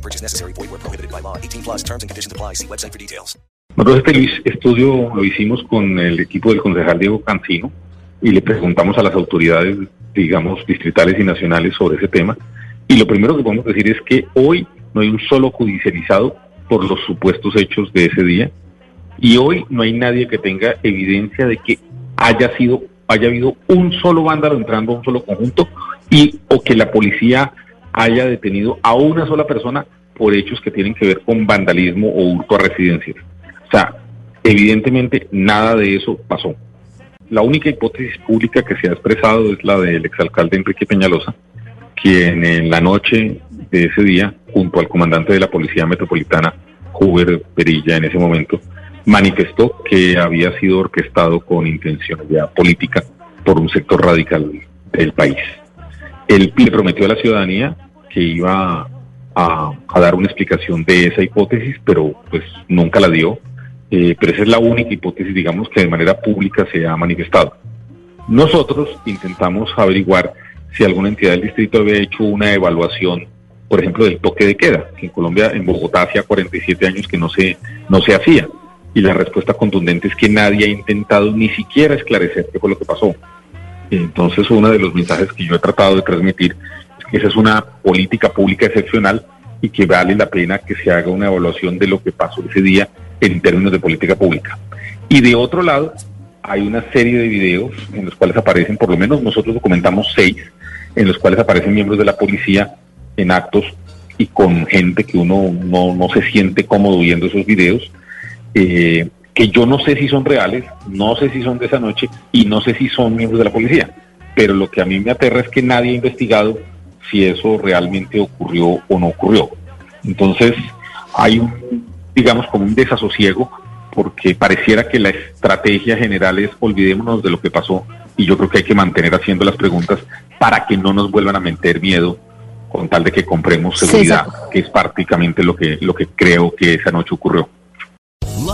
No purchase necessary. Void where prohibited by law. 18 plus terms and conditions apply. See website for details. Nosotros este estudio lo hicimos con el equipo del concejal Diego Cancino y le preguntamos a las autoridades, digamos, distritales y nacionales sobre ese tema. Y lo primero que podemos decir es que hoy no hay un solo judicializado por los supuestos hechos de ese día. Y hoy no hay nadie que tenga evidencia de que haya sido, haya habido un solo vándalo entrando a un solo conjunto y o que la policía haya detenido a una sola persona por hechos que tienen que ver con vandalismo o hurto a residencias. O sea, evidentemente nada de eso pasó. La única hipótesis pública que se ha expresado es la del exalcalde Enrique Peñalosa, quien en la noche de ese día, junto al comandante de la Policía Metropolitana, Huber Perilla, en ese momento, manifestó que había sido orquestado con intencionalidad política por un sector radical del país. Él le prometió a la ciudadanía que iba a, dar una explicación de esa hipótesis, pero pues nunca la dio. Eh, pero esa es la única hipótesis, digamos, que de manera pública se ha manifestado. Nosotros intentamos averiguar si alguna entidad del distrito había hecho una evaluación, por ejemplo, del toque de queda, que en Colombia, en Bogotá, hacía 47 años que no se, no se hacía. Y la respuesta contundente es que nadie ha intentado ni siquiera esclarecer qué fue lo que pasó. Entonces, uno de los mensajes que yo he tratado de transmitir esa es una política pública excepcional y que vale la pena que se haga una evaluación de lo que pasó ese día en términos de política pública. Y de otro lado, hay una serie de videos en los cuales aparecen, por lo menos nosotros documentamos seis, en los cuales aparecen miembros de la policía en actos y con gente que uno no, no se siente cómodo viendo esos videos. Eh, que yo no sé si son reales, no sé si son de esa noche y no sé si son miembros de la policía. Pero lo que a mí me aterra es que nadie ha investigado si eso realmente ocurrió o no ocurrió. Entonces, hay un, digamos, como un desasosiego porque pareciera que la estrategia general es olvidémonos de lo que pasó y yo creo que hay que mantener haciendo las preguntas para que no nos vuelvan a meter miedo con tal de que compremos seguridad, que es prácticamente lo que, lo que creo que esa noche ocurrió.